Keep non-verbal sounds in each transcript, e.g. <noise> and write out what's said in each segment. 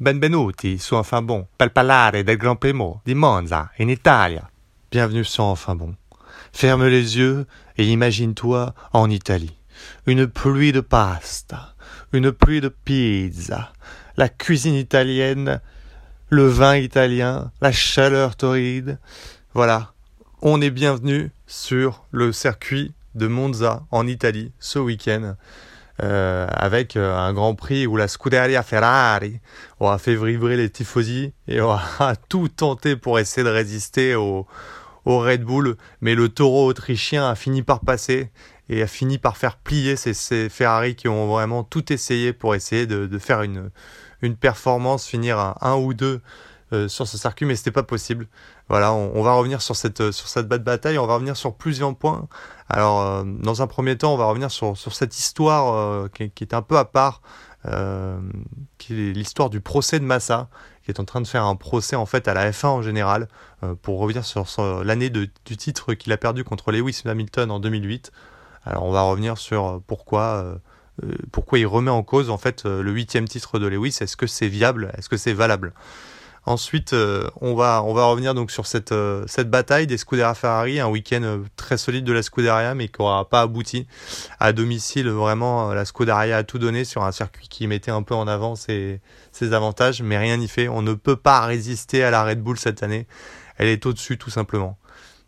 Benvenuti su Enfin Bon, per parlare del Grand Primo di Monza, in Italia. Bienvenue sur Enfin Bon. Ferme les yeux et imagine-toi en Italie. Une pluie de pasta, une pluie de pizza, la cuisine italienne, le vin italien, la chaleur torride. Voilà, on est bienvenu sur le circuit de Monza en Italie ce week-end. Euh, avec euh, un Grand Prix où la Scuderia Ferrari aura fait vibrer les tifosi et aura <laughs> tout tenté pour essayer de résister au, Red Bull, mais le taureau autrichien a fini par passer et a fini par faire plier ces, Ferrari qui ont vraiment tout essayé pour essayer de, de faire une, une performance, finir à un ou deux euh, sur ce circuit, mais c'était pas possible. Voilà, on, va revenir sur cette sur cette bataille, on va revenir sur plusieurs points. Alors, euh, dans un premier temps, on va revenir sur, sur cette histoire euh, qui, est un peu à part, euh, qui est l'histoire du procès de Massa, qui est en train de faire un procès en fait à la F1 en général, euh, pour revenir sur, sur l'année du titre qu'il a perdu contre Lewis Hamilton en 2008. Alors, on va revenir sur pourquoi pourquoi il remet en cause en fait le huitième titre de Lewis. Est-ce que c'est viable? Est-ce que c'est valable? Ensuite, euh, on, va, revenir donc sur cette, euh, cette bataille des Scuderia Ferrari, un week-end euh, très solide de la Scuderia, mais qui n'aura pas abouti. À domicile, vraiment, la Scuderia a tout donné sur un circuit qui mettait un peu en avant ses, avantages, mais rien n'y fait. On ne peut pas résister à la Red Bull cette année. Elle est au-dessus, tout simplement.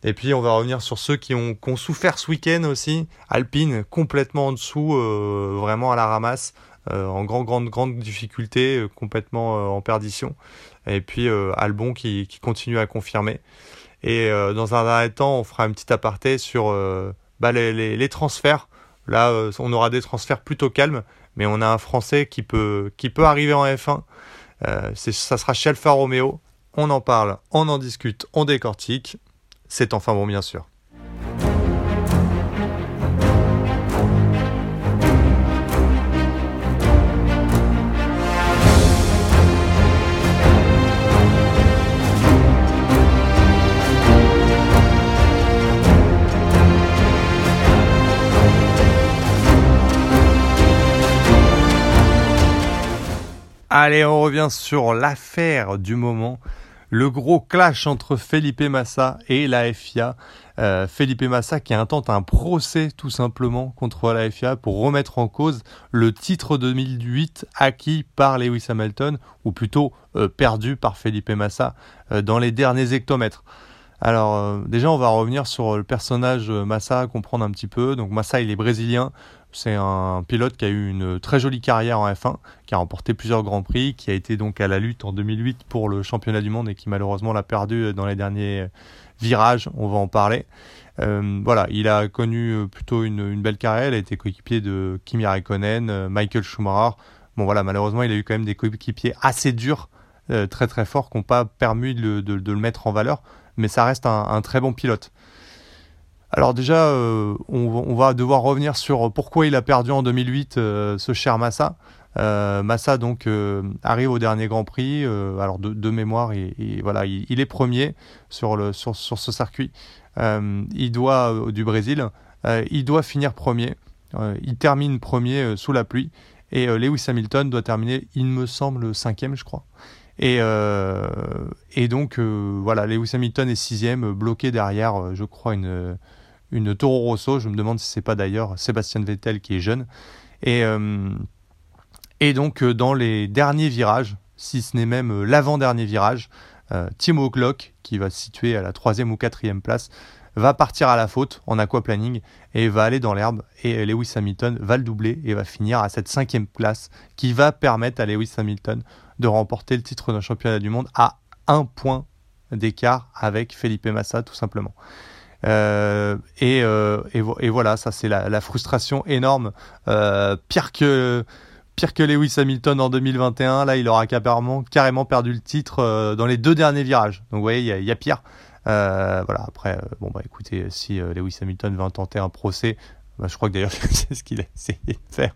Et puis on va revenir sur ceux qui ont, souffert ce week-end aussi. Alpine complètement en dessous, vraiment à la ramasse, en grande grande grande difficulté, complètement en perdition et puis euh, Albon qui, continue à confirmer. Et euh, dans un dernier temps, on fera un petit aparté sur euh, bah, les, transferts. Là, on aura des transferts plutôt calmes, mais on a un Français qui peut, qui peut arriver en F1. Euh, ça sera chez Alfa Romeo. On en parle, on en discute, on décortique. C'est enfin bon, bien sûr. Allez, on revient sur l'affaire du moment. Le gros clash entre Felipe Massa et la FIA. Euh, Felipe Massa qui intente un procès tout simplement contre la FIA pour remettre en cause le titre 2008 acquis par Lewis Hamilton, ou plutôt euh, perdu par Felipe Massa euh, dans les derniers hectomètres. Alors déjà on va revenir sur le personnage Massa, comprendre un petit peu. Donc Massa il est brésilien, c'est un pilote qui a eu une très jolie carrière en F1, qui a remporté plusieurs grands prix, qui a été donc à la lutte en 2008 pour le championnat du monde et qui malheureusement l'a perdu dans les derniers virages. On va en parler. Euh, voilà, il a connu plutôt une, belle carrière. Il a été coéquipier de Kimi Raikkonen, Michael Schumacher. Bon voilà, malheureusement, il a eu quand même des coéquipiers assez durs, euh, très très forts, qui n'ont pas permis de, le mettre en valeur. Mais ça reste un très bon pilote. Alors déjà, euh, on, va devoir revenir sur pourquoi il a perdu en 2008 euh, ce cher Massa. Euh, Massa donc arrive au dernier Grand Prix, alors de, mémoire, et voilà, il, il, est premier sur, ce circuit. il doit du Brésil, il doit finir premier. il termine premier sous la pluie, et Lewis Hamilton doit terminer, il me semble, cinquième, je crois. Et, donc, voilà, Lewis Hamilton est sixième, bloqué derrière, je crois, une, une Toro Rosso. Je me demande si c'est pas d'ailleurs Sébastien Vettel qui est jeune. Et, euh, et donc, dans les derniers virages, si ce n'est même l'avant-dernier virage, euh, Timo Glock, qui va se situer à la troisième ou quatrième place, va partir à la faute en aquaplaning et va aller dans l'herbe et Lewis Hamilton va le doubler et va finir à cette cinquième place qui va permettre à Lewis Hamilton de remporter le titre d'un championnat du monde à un point d'écart avec Felipe Massa tout simplement. Euh, et, euh, et, voilà, ça c'est la, frustration énorme, euh, pire que pire que Lewis Hamilton en 2021. Là, il aura carrément, carrément perdu le titre euh, dans les deux derniers virages. Donc, vous voyez, il y, a pire. Euh, voilà. Après, euh, bon bah écoutez, si Lewis Hamilton veut tenter un procès, bah, je crois que d'ailleurs <laughs> c'est ce qu'il a essayé de faire.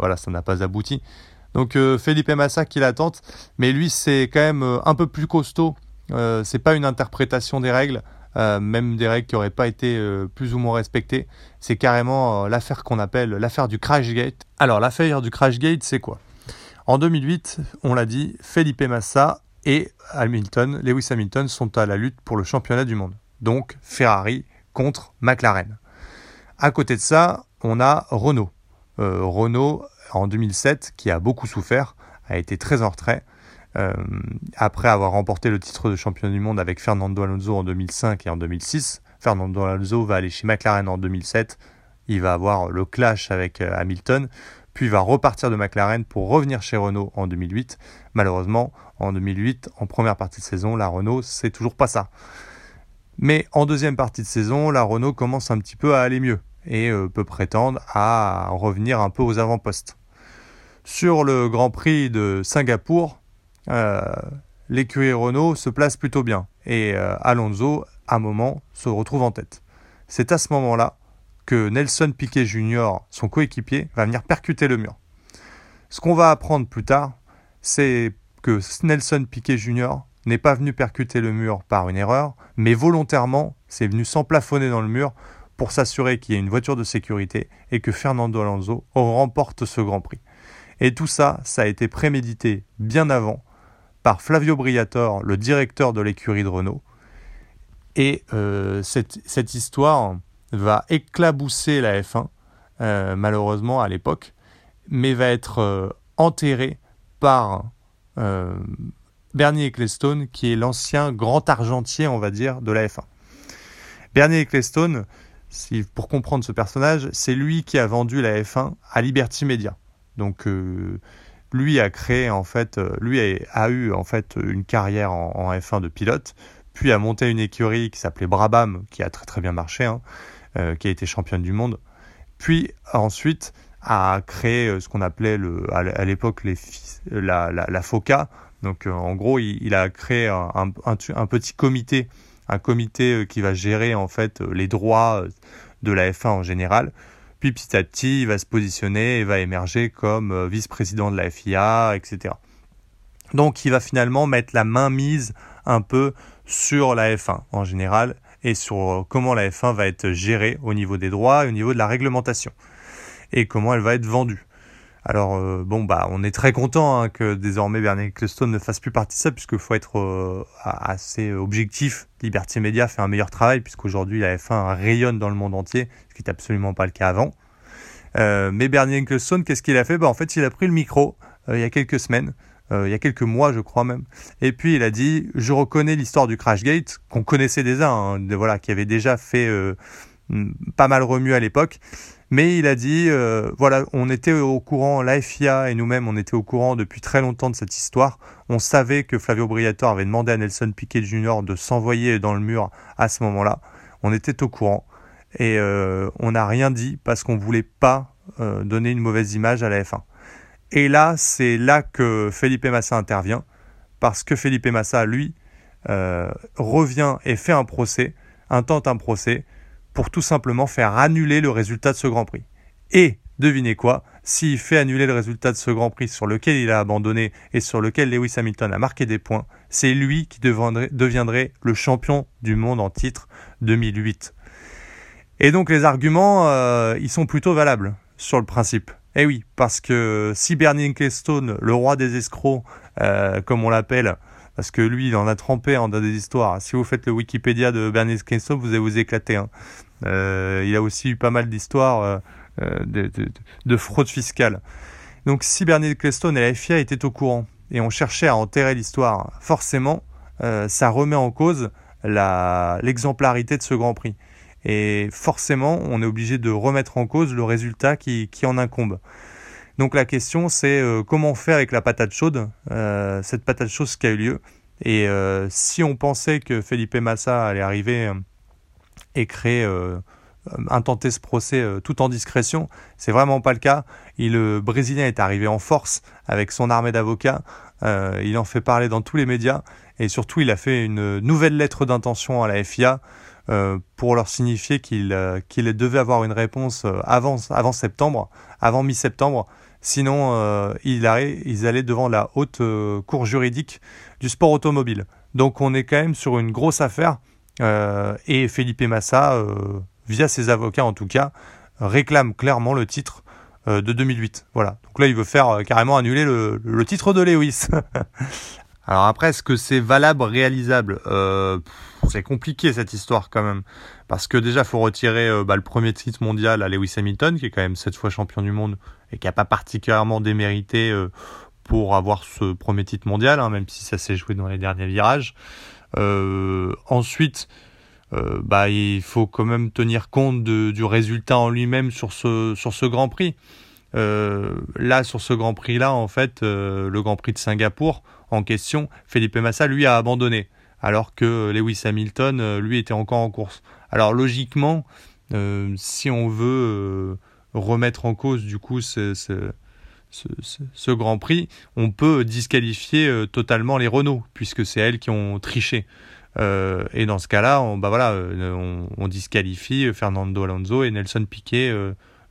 voilà, ça n'a pas abouti. Donc Felipe Massa qui l'attente, mais lui c'est quand même un peu plus costaud. c'est pas une interprétation des règles. Euh, même des règles qui n'auraient pas été euh, plus ou moins respectées. C'est carrément euh, l'affaire qu'on appelle l'affaire du Crashgate. Alors l'affaire du Crashgate, c'est quoi? En 2008, on l'a dit, Felipe Massa et Hamilton, Lewis Hamilton sont à la lutte pour le championnat du monde. Donc Ferrari contre McLaren. À côté de ça, on a Renault. Renault, en 2007, qui a beaucoup souffert, a été très en retrait. Euh, après avoir remporté le titre de champion du monde avec Fernando Alonso en 2005 et en 2006, Fernando Alonso va aller chez McLaren en 2007. Il va avoir le clash avec euh, Hamilton, puis va repartir de McLaren pour revenir chez Renault en 2008. Malheureusement, en 2008, en première partie de saison, la Renault, c'est toujours pas ça. Mais en deuxième partie de saison, la Renault commence un petit peu à aller mieux et euh, peut prétendre à revenir un peu aux avant-postes. Sur le Grand Prix de Singapour, l'écurie Renault se place plutôt bien et euh, Alonso, à un moment, se retrouve en tête. C'est à ce moment-là que Nelson Piquet Jr., son coéquipier, va venir percuter le mur. Ce qu'on va apprendre plus tard, c'est que Nelson Piquet Jr. n'est pas venu percuter le mur par une erreur, mais volontairement, c'est venu s'emplafonner dans le mur pour s'assurer qu'il y ait une voiture de sécurité et que Fernando Alonso remporte ce Grand Prix. Et tout ça, ça a été prémédité bien avant par Flavio Briatore, le directeur de l'écurie de Renault. Et euh, cette, histoire va éclabousser la F1, euh, malheureusement à l'époque, mais va être euh, enterrée par Bernie Ecclestone, qui est l'ancien grand argentier, on va dire, de la F1. Bernie Ecclestone, pour comprendre ce personnage, c'est lui qui a vendu la F1 à Liberty Media. Donc lui a créé en fait, euh, lui a, eu en fait une carrière en, F1 de pilote, puis a monté une écurie qui s'appelait Brabham, qui a très très bien marché, hein, euh, qui a été championne du monde. Puis ensuite a créé ce qu'on appelait le, à l'époque les, la, la, FOCA. Donc en gros, il, a créé un, un, petit comité un comité euh, qui va gérer en fait euh, les droits euh, de la F1 en général. Puis petit à petit, il va se positionner et va émerger comme vice-président de la FIA, etc. Donc il va finalement mettre la main mise un peu sur la F1 en général et sur comment la F1 va être gérée au niveau des droits et au niveau de la réglementation et comment elle va être vendue. Alors euh, bon bah on est très content hein, que désormais Bernie Ecclestone ne fasse plus partie de ça puisqu'il faut être euh, assez objectif. Liberty Media fait un meilleur travail puisqu'aujourd'hui la F1 rayonne dans le monde entier, ce qui n'est absolument pas le cas avant. Euh, mais Bernie Ecclestone, qu'est-ce qu'il a fait? Bah, En fait il a pris le micro il y a quelques semaines, il y a quelques mois je crois même, et puis il a dit je reconnais l'histoire du Crashgate qu'on connaissait déjà, hein, voilà, qui avait déjà fait pas mal remuer à l'époque. Mais il a dit, euh, voilà, on était au courant, la FIA et nous-mêmes, on était au courant depuis très longtemps de cette histoire. On savait que Flavio Briatore avait demandé à Nelson Piquet Jr. de s'envoyer dans le mur à ce moment-là. On était au courant. Et euh, on n'a rien dit parce qu'on ne voulait pas euh, donner une mauvaise image à la F1. Et là, c'est là que Felipe Massa intervient. Parce que Felipe Massa, lui, revient et fait un procès, intente un procès pour tout simplement faire annuler le résultat de ce Grand Prix. Et, devinez quoi, s'il fait annuler le résultat de ce Grand Prix sur lequel il a abandonné et sur lequel Lewis Hamilton a marqué des points, c'est lui qui deviendrait, le champion du monde en titre 2008. Et donc les arguments, euh, ils sont plutôt valables sur le principe. Eh oui, parce que si Bernie Ecclestone, le roi des escrocs, euh, comme on l'appelle, parce que lui, il en a trempé en des histoires. Si vous faites le Wikipédia de Bernie Ecclestone, vous allez vous éclater. Hein. Euh, il a aussi eu pas mal d'histoires euh, euh, de, fraude fiscale. Donc si Bernie Ecclestone et la FIA étaient au courant et on cherchait à enterrer l'histoire, forcément, ça remet en cause l'exemplarité de ce Grand Prix. Et forcément, on est obligé de remettre en cause le résultat qui, en incombe. Donc la question, c'est comment faire avec la patate chaude, cette patate chaude qui a eu lieu. Et si on pensait que Felipe Massa allait arriver et créer, euh, intenter ce procès euh, tout en discrétion. C'est vraiment pas le cas. le Brésilien est arrivé en force avec son armée d'avocats. Euh, il en fait parler dans tous les médias et surtout il a fait une nouvelle lettre d'intention à la FIA pour leur signifier qu'il devait avoir une réponse avant, avant septembre, avant mi-septembre. Sinon, il ils allaient devant la haute cour juridique du sport automobile. Donc on est quand même sur une grosse affaire. Euh, et Felipe Massa, euh, via ses avocats en tout cas, réclame clairement le titre de 2008. Voilà. Donc là, il veut faire carrément annuler le, titre de Lewis. <laughs> Alors après, est-ce que c'est valable, réalisable? Euh, C'est compliqué cette histoire quand même. Parce que déjà, il faut retirer euh, bah, le premier titre mondial à Lewis Hamilton, qui est quand même sept fois champion du monde qui n'a pas particulièrement démérité euh, pour avoir ce premier titre mondial, hein, même si ça s'est joué dans les derniers virages. ensuite, bah, il faut quand même tenir compte du résultat en lui-même sur ce, sur ce Grand Prix. là, sur ce Grand Prix-là, en fait, le Grand Prix de Singapour, en question, Felipe Massa, lui, a abandonné, alors que Lewis Hamilton, euh, lui, était encore en course. Alors logiquement, euh, si on veut euh, remettre en cause, du coup, ce, ce, Grand Prix, on peut disqualifier totalement les Renault, puisque c'est elles qui ont triché. et dans ce cas-là, on, bah voilà, on, disqualifie Fernando Alonso et Nelson Piquet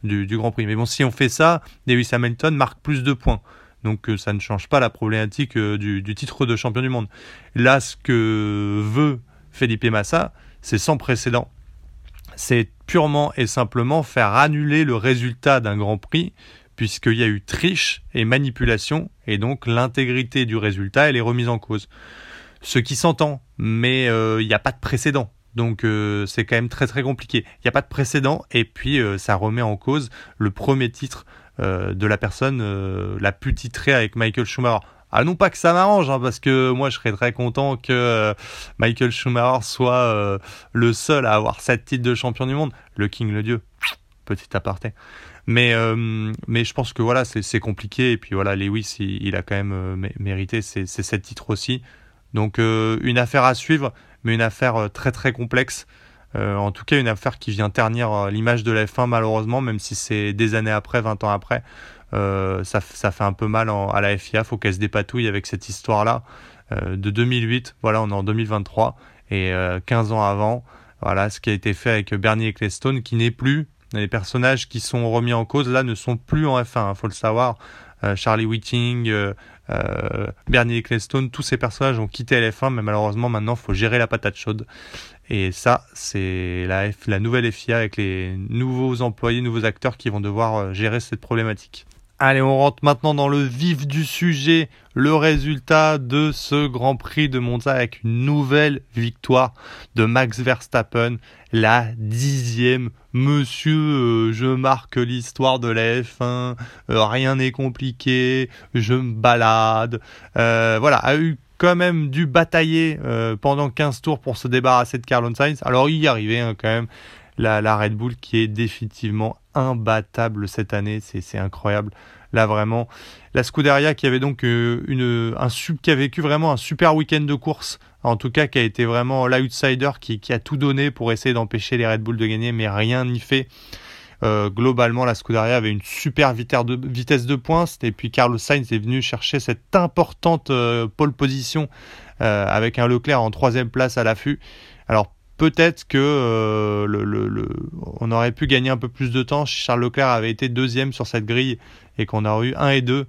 du, du, Grand Prix. Mais bon, si on fait ça, Lewis Hamilton marque plus de points. Donc euh, ça ne change pas la problématique euh, du, titre de champion du monde. Là, ce que veut Felipe Massa, c'est sans précédent. C'est purement et simplement faire annuler le résultat d'un Grand Prix, puisqu'il y a eu triche et manipulation, et donc l'intégrité du résultat, est remise en cause. Ce qui s'entend, mais euh, il n'y a pas de précédent. Donc c'est quand même très très compliqué. Il n'y a pas de précédent et puis ça remet en cause le premier titre euh, de la personne euh, la plus titrée avec Michael Schumacher. Ah non pas que ça m'arrange, hein, parce que moi je serais très content que euh, Michael Schumacher soit le seul à avoir sept titres de champion du monde, le King le Dieu, petit aparté. Mais, mais je pense que voilà, c'est compliqué, et puis voilà, Lewis, il, a quand même mérité ces, sept titres aussi. Donc une affaire à suivre, mais une affaire très très complexe. Euh, en tout cas, une affaire qui vient ternir euh, l'image de la F1 malheureusement, même si c'est des années après, 20 ans après. Euh, ça, fait un peu mal à la FIA, faut qu'elle se dépatouille avec cette histoire-là. de 2008, voilà, on est en 2023, et 15 ans avant, voilà ce qui a été fait avec Bernie Ecclestone, qui n'est plus, les personnages qui sont remis en cause là ne sont plus en F1, il hein, faut le savoir. Charlie Whiting, Bernie Ecclestone, tous ces personnages ont quitté LF1, mais malheureusement maintenant faut gérer la patate chaude. Et ça, c'est la, nouvelle FIA avec les nouveaux employés, nouveaux acteurs qui vont devoir euh, gérer cette problématique. Allez, on rentre maintenant dans le vif du sujet, le résultat de ce Grand Prix de Monza avec une nouvelle victoire de Max Verstappen, la dixième. Monsieur, euh, je marque l'histoire de la F1, euh, rien n'est compliqué, je me balade. voilà, a eu quand même dû batailler euh, pendant 15 tours pour se débarrasser de Carlon Sainz. Alors il y arrivait hein, quand même. La, Red Bull qui est définitivement imbattable cette année, c'est incroyable. Là vraiment, la Scuderia qui avait donc euh, une, un qui a vécu vraiment un super week-end de course, en tout cas qui a été vraiment l'outsider qui, qui a tout donné pour essayer d'empêcher les Red Bull de gagner, mais rien n'y fait. Euh, globalement, la Scuderia avait une super vitesse de, pointe. Et puis Carlos Sainz est venu chercher cette importante euh, pole position avec un Leclerc en troisième place à l'affût. Alors peut-être que le, on aurait pu gagner un peu plus de temps si Charles Leclerc avait été deuxième sur cette grille et qu'on aurait eu un et deux.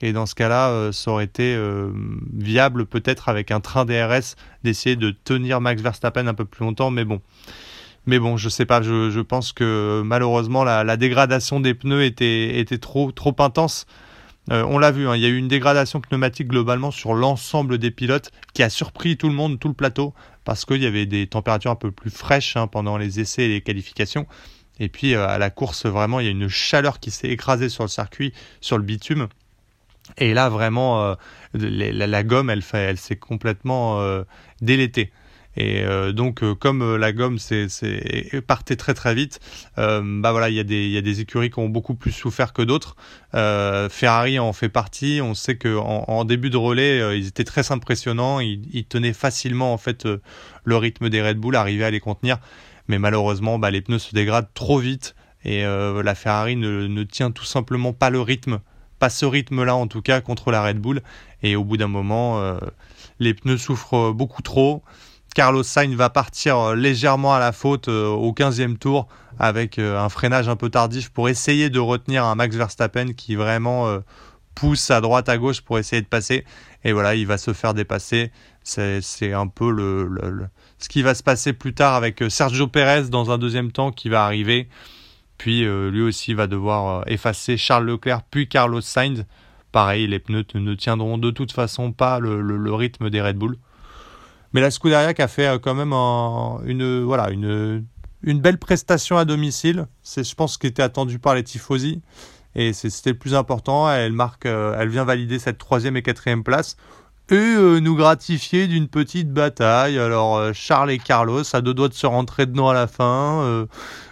Et dans ce cas-là, ça aurait été viable peut-être avec un train DRS d'essayer de tenir Max Verstappen un peu plus longtemps. Mais bon, mais bon, je sais pas, je, pense que malheureusement la, dégradation des pneus était, était trop, trop intense. Euh, on l'a vu, hein, il y a eu une dégradation pneumatique globalement sur l'ensemble des pilotes qui a surpris tout le monde, tout le plateau, parce qu'il y avait des températures un peu plus fraîches hein, pendant les essais et les qualifications. Et puis euh, à la course, vraiment, il y a une chaleur qui s'est écrasée sur le circuit, sur le bitume. Et là, vraiment, euh, la, gomme, elle, elle s'est complètement délétée. Et euh, donc, euh, comme euh, la gomme partait très très vite, bah il y, a des, écuries qui ont beaucoup plus souffert que d'autres. Ferrari en fait partie. On sait qu'en en, début de relais, ils étaient très impressionnants. Ils, tenaient facilement en le rythme des Red Bull, arrivaient à les contenir. Mais malheureusement, bah, les pneus se dégradent trop vite et la Ferrari ne tient tout simplement pas le rythme pas ce rythme-là en tout cas contre la Red Bull. Et au bout d'un moment, les pneus souffrent beaucoup trop. Carlos Sainz va partir euh, légèrement à la faute euh, au 15e tour avec euh, un freinage un peu tardif pour essayer de retenir un Max Verstappen qui vraiment pousse à droite à gauche pour essayer de passer. Et voilà, il va se faire dépasser. C'est un peu le, ce qui va se passer plus tard avec Sergio Perez dans un deuxième temps qui va arriver. Puis lui aussi va devoir effacer Charles Leclerc puis Carlos Sainz. Pareil, les pneus ne tiendront de toute façon pas le, rythme des Red Bull. Mais la Scuderia qui a fait quand même une, voilà, une, une belle prestation à domicile. C'est, je pense, ce qui était attendu par les Tifosi. Et c'était le plus important. Elle, marque, elle vient valider cette troisième et quatrième place et euh, nous gratifier d'une petite bataille. Alors euh, Charles et Carlos, à deux doigts de se rentrer dedans à la fin. Euh,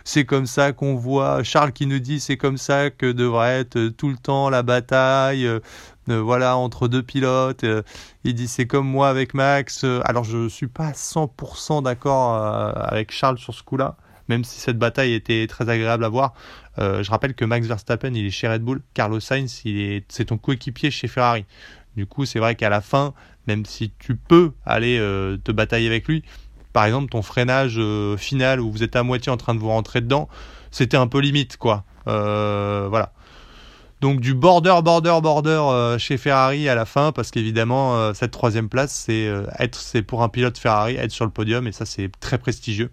c'est comme ça qu'on voit Charles qui nous dit c'est comme ça que devrait être tout le temps la bataille. Voilà entre deux pilotes. il dit c'est comme moi avec Max. alors je suis pas 100% d'accord avec Charles sur ce coup-là. Même si cette bataille était très agréable à voir, je rappelle que Max Verstappen il est chez Red Bull, Carlos Sainz c'est ton coéquipier chez Ferrari. Du coup, c'est vrai qu'à la fin, même si tu peux aller euh, te batailler avec lui, par exemple, ton freinage euh, final où vous êtes à moitié en train de vous rentrer dedans, c'était un peu limite, quoi. Euh, voilà. Donc du border, border, border chez Ferrari à la fin, parce qu'évidemment, cette troisième place, c'est être, c'est pour un pilote Ferrari, être sur le podium, et ça, c'est très prestigieux.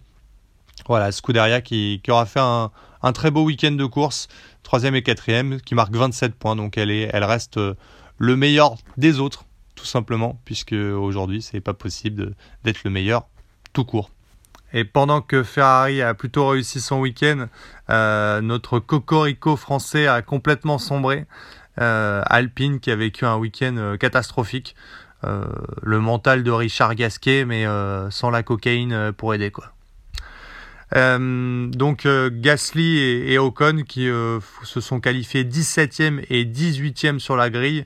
Voilà, Scuderia qui, qui aura fait un, un très beau week-end de course, troisième et quatrième, qui marque 27 points, donc elle, est, elle reste le meilleur des autres, tout simplement, puisque aujourd'hui, c'est pas possible d'être le meilleur tout court. Et pendant que Ferrari a plutôt réussi son week-end, euh, notre cocorico français a complètement sombré. Euh, Alpine qui a vécu un week-end euh, catastrophique. le mental de Richard Gasquet, mais sans la cocaïne pour aider quoi. donc Gasly et, et, Ocon qui se sont qualifiés 17e et 18e sur la grille.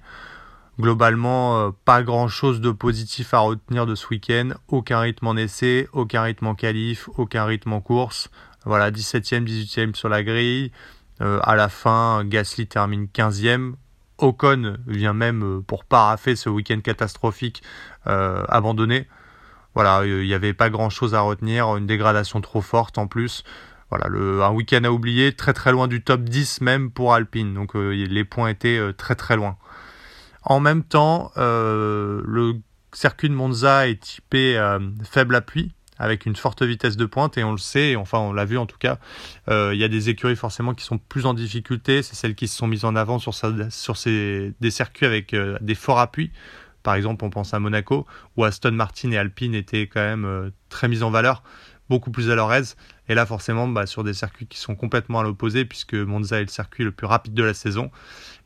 Globalement, euh, pas grand chose de positif à retenir de ce week-end. Aucun rythme en essai, aucun rythme en qualif, aucun rythme en course. Voilà, 17e, 18e sur la grille. Euh, à la fin, Gasly termine 15e. Ocon vient même euh, pour paraffer ce week-end catastrophique abandonné. Voilà, il n'y avait pas grand chose à retenir, une dégradation trop forte en plus. Voilà, un week-end à oublier, très très loin du top 10 même pour Alpine. Donc les points étaient très très loin. En même temps, euh, le circuit de Monza est typé euh, faible appui avec une forte vitesse de pointe et on le sait, enfin on l'a vu en tout cas, euh, il y a des écuries forcément qui sont plus en difficulté, c'est celles qui se sont mises en avant sur, des circuits avec des forts appuis. Par exemple, on pense à Monaco, où Aston Martin et Alpine étaient quand même très mis en valeur, beaucoup plus à leur aise. Et là, forcément, bah, sur des circuits qui sont complètement à l'opposé, puisque Monza est le circuit le plus rapide de la saison,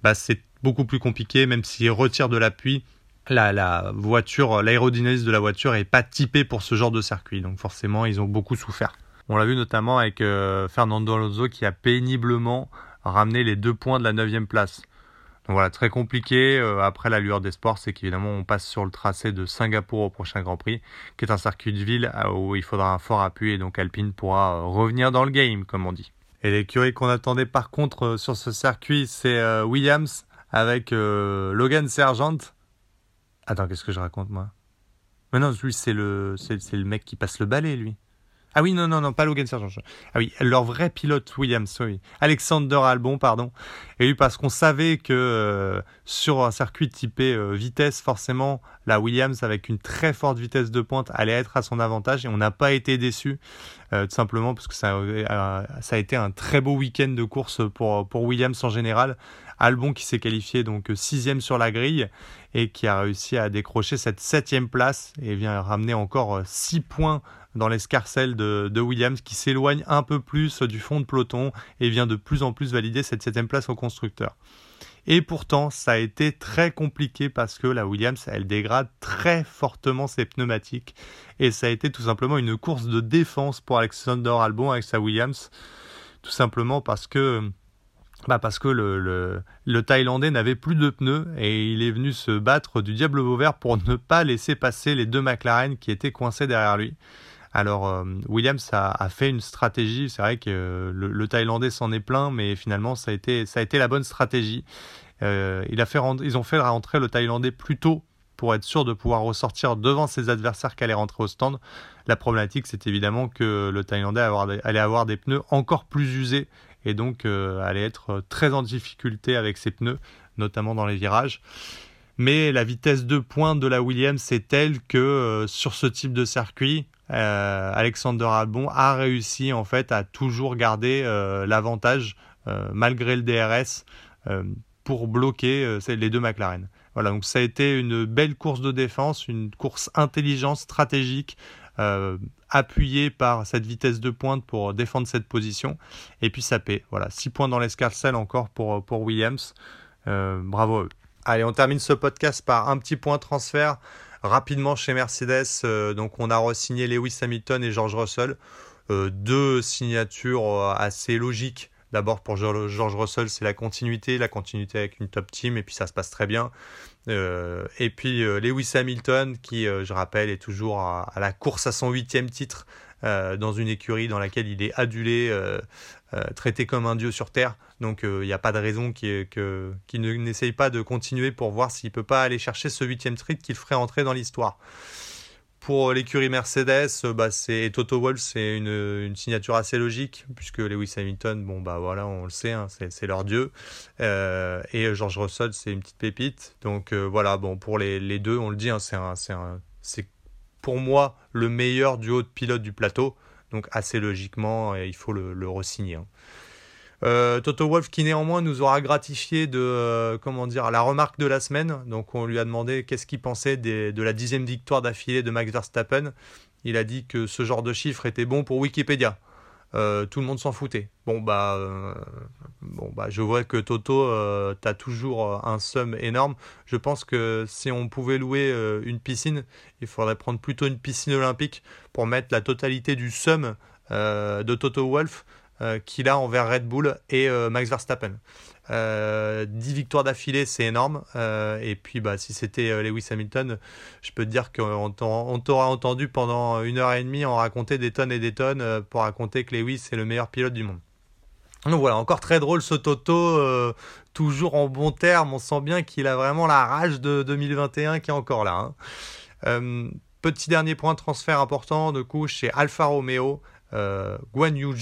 bah, c'est beaucoup plus compliqué, même s'il retire de l'appui. La, voiture, l'aérodynamisme de la voiture est pas typé pour ce genre de circuit, donc forcément ils ont beaucoup souffert. On l'a vu notamment avec euh, Fernando Alonso qui a péniblement ramené les deux points de la 9 place. Donc voilà, très compliqué. Euh, après la lueur des sports, c'est qu'évidemment on passe sur le tracé de Singapour au prochain Grand Prix, qui est un circuit de ville euh, où il faudra un fort appui et donc Alpine pourra revenir dans le game, comme on dit. Et l'écurie qu'on attendait par contre sur ce circuit, c'est Williams avec euh, Logan Sergent. Attends, qu'est-ce que je raconte moi? Mais non, lui c'est le c'est le mec qui passe le balai lui. Ah oui, non, non, non, pas Logan Sergent. Ah oui, leur vrai pilote Williams, oui. Alexander Albon, pardon. Et oui, parce qu'on savait que euh, sur un circuit typé euh, vitesse, forcément, la Williams, avec une très forte vitesse de pointe, allait être à son avantage. Et on n'a pas été déçus, tout simplement, parce que ça, ça a été un très beau week-end de course pour, pour Williams en général, Albon qui s'est qualifié donc sixième sur la grille et qui a réussi à décrocher cette septième place et vient ramener encore six points dans l'escarcelle de, Williams qui s'éloigne un peu plus du fond de peloton et vient de plus en plus valider cette septième place au constructeur. Et pourtant, ça a été très compliqué parce que la Williams, elle dégrade très fortement ses pneumatiques. Et ça a été tout simplement une course de défense pour Alexander Albon avec sa Williams. Tout simplement parce que bah parce que le, Thaïlandais n'avait plus de pneus et il est venu se battre du diable Vauvert pour ne pas laisser passer les deux McLaren qui étaient coincés derrière lui. Alors euh, Williams a, fait une stratégie, c'est vrai que le, Thaïlandais s'en est plein, mais finalement ça a été, la bonne stratégie. Euh, ils ont fait rentrer le Thaïlandais plus tôt pour être sûr de pouvoir ressortir devant ses adversaires qui allaient rentrer au stand. La problématique, c'est évidemment que le Thaïlandais allait avoir des pneus encore plus usés et donc euh, allait être très en difficulté avec ses pneus, notamment dans les virages. Mais la vitesse de pointe de la Williams est telle que euh, sur ce type de circuit, Alexander Albon a réussi en fait à toujours garder l'avantage malgré le DRS pour bloquer les deux McLaren. Voilà, donc ça a été une belle course de défense, une course intelligente, stratégique, euh, appuyée par cette vitesse de pointe pour défendre cette position. Et puis ça paie. Voilà, 6 points dans l'escarcelle encore pour, Williams. Euh, bravo Allez, on termine ce podcast par un petit point transfert rapidement chez Mercedes. Euh, donc on a re-signé Lewis Hamilton et George Russell. deux signatures assez logiques D'abord pour George Russell, c'est la continuité, la continuité avec une top team, et puis ça se passe très bien. Euh, et puis euh, Lewis Hamilton, qui, euh, je rappelle, est toujours à, la course à son huitième titre dans une écurie dans laquelle il est adulé, traité comme un dieu sur Terre. Donc il n'y a pas de raison qu'il n'essaye pas de continuer pour voir s'il ne peut pas aller chercher ce huitième titre qu'il ferait entrer dans l'histoire. Pour l'écurie Mercedes, euh, bah, c'est Toto Wolff, c'est une, signature assez logique puisque Lewis Hamilton, bon bah voilà, on le sait, hein, c'est leur dieu, euh, et George Russell, c'est une petite pépite. Donc euh, voilà, bon pour les, deux, on le dit, hein, c'est pour moi le meilleur duo de pilote du plateau. Donc assez logiquement, il faut le, le re-signer. Hein. Euh, Toto Wolf qui néanmoins nous aura gratifié de euh, comment dire la remarque de la semaine. Donc on lui a demandé qu'est-ce qu'il pensait de la dixième victoire d'affilée de Max Verstappen. Il a dit que ce genre de chiffre était bon pour Wikipédia. Euh, tout le monde s'en foutait. Bon bah, bon bah, je vois que Toto, t'as toujours un sum énorme. Je pense que si on pouvait louer une piscine, il faudrait prendre plutôt une piscine olympique pour mettre la totalité du sum de Toto Wolf euh, qu'il a envers Red Bull et euh, Max Verstappen. 10 euh, victoires d'affilée, c'est énorme. et puis, bah, si c'était Lewis Hamilton, je peux te dire qu'on t'aura entendu pendant une heure et demie en raconter des tonnes et des tonnes pour raconter que Lewis est le meilleur pilote du monde. Donc voilà, encore très drôle ce Toto, toujours en bon terme. On sent bien qu'il a vraiment la rage de 2021 qui est encore là. Hein. petit dernier point de transfert important, de coup, chez Alfa Romeo, Guan Yu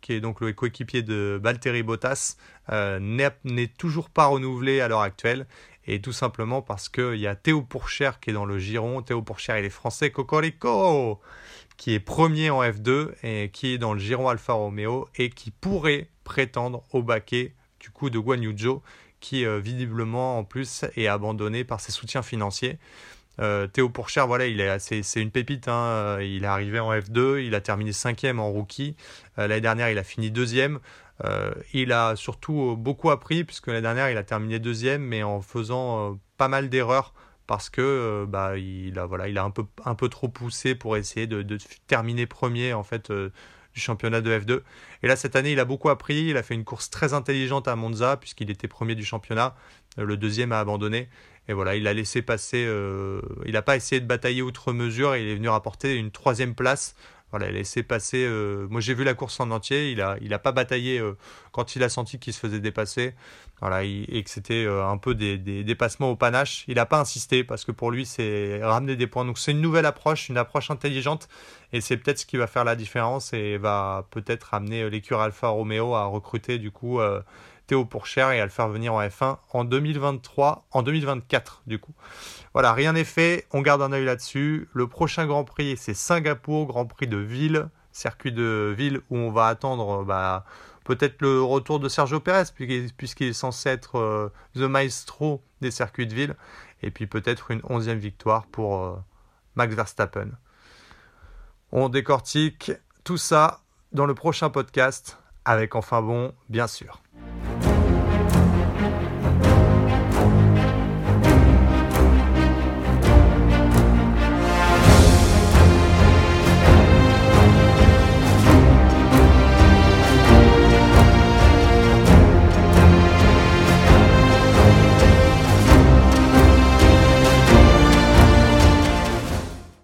qui est donc le coéquipier de Valtteri Bottas, euh, n'est toujours pas renouvelé à l'heure actuelle. Et tout simplement parce qu'il y a Théo Pourchère qui est dans le giron. Théo Pourchère, il est français, Cocorico, qui est premier en F2 et qui est dans le giron Alfa Romeo et qui pourrait prétendre au baquet du coup de Guan Yu qui euh, visiblement en plus est abandonné par ses soutiens financiers. Euh, Théo Pourchère, voilà, il est, c'est, une pépite. Hein. Euh, il est arrivé en F2, il a terminé cinquième en rookie. Euh, l'année dernière, il a fini deuxième. il a surtout beaucoup appris puisque l'année dernière, il a terminé deuxième, mais en faisant pas mal d'erreurs parce que bah, il a, voilà, il a un peu, un peu trop poussé pour essayer de, de terminer premier en fait du championnat de F2. Et là, cette année, il a beaucoup appris. Il a fait une course très intelligente à Monza, puisqu'il était premier du championnat. Le deuxième a abandonné. Et voilà, il a laissé passer. Euh, il n'a pas essayé de batailler outre mesure. Il est venu rapporter une troisième place. Voilà, il a laissé passer. Euh, moi, j'ai vu la course en entier. Il n'a il a pas bataillé euh, quand il a senti qu'il se faisait dépasser. Voilà, et que c'était un peu des, des, dépassements au panache. Il n'a pas insisté parce que pour lui, c'est ramener des points. Donc, c'est une nouvelle approche, une approche intelligente. Et c'est peut-être ce qui va faire la différence et va peut-être amener l'écurie Alfa Romeo à recruter du coup pour cher et à le faire venir en F1 en 2023, en 2024 du coup. Voilà, rien n'est fait, on garde un œil là-dessus. Le prochain Grand Prix, c'est Singapour, Grand Prix de ville, circuit de ville où on va attendre bah, peut-être le retour de Sergio Perez puisqu'il est censé être euh, the maestro des circuits de ville et puis peut-être une onzième victoire pour euh, Max Verstappen. On décortique tout ça dans le prochain podcast avec enfin bon, bien sûr.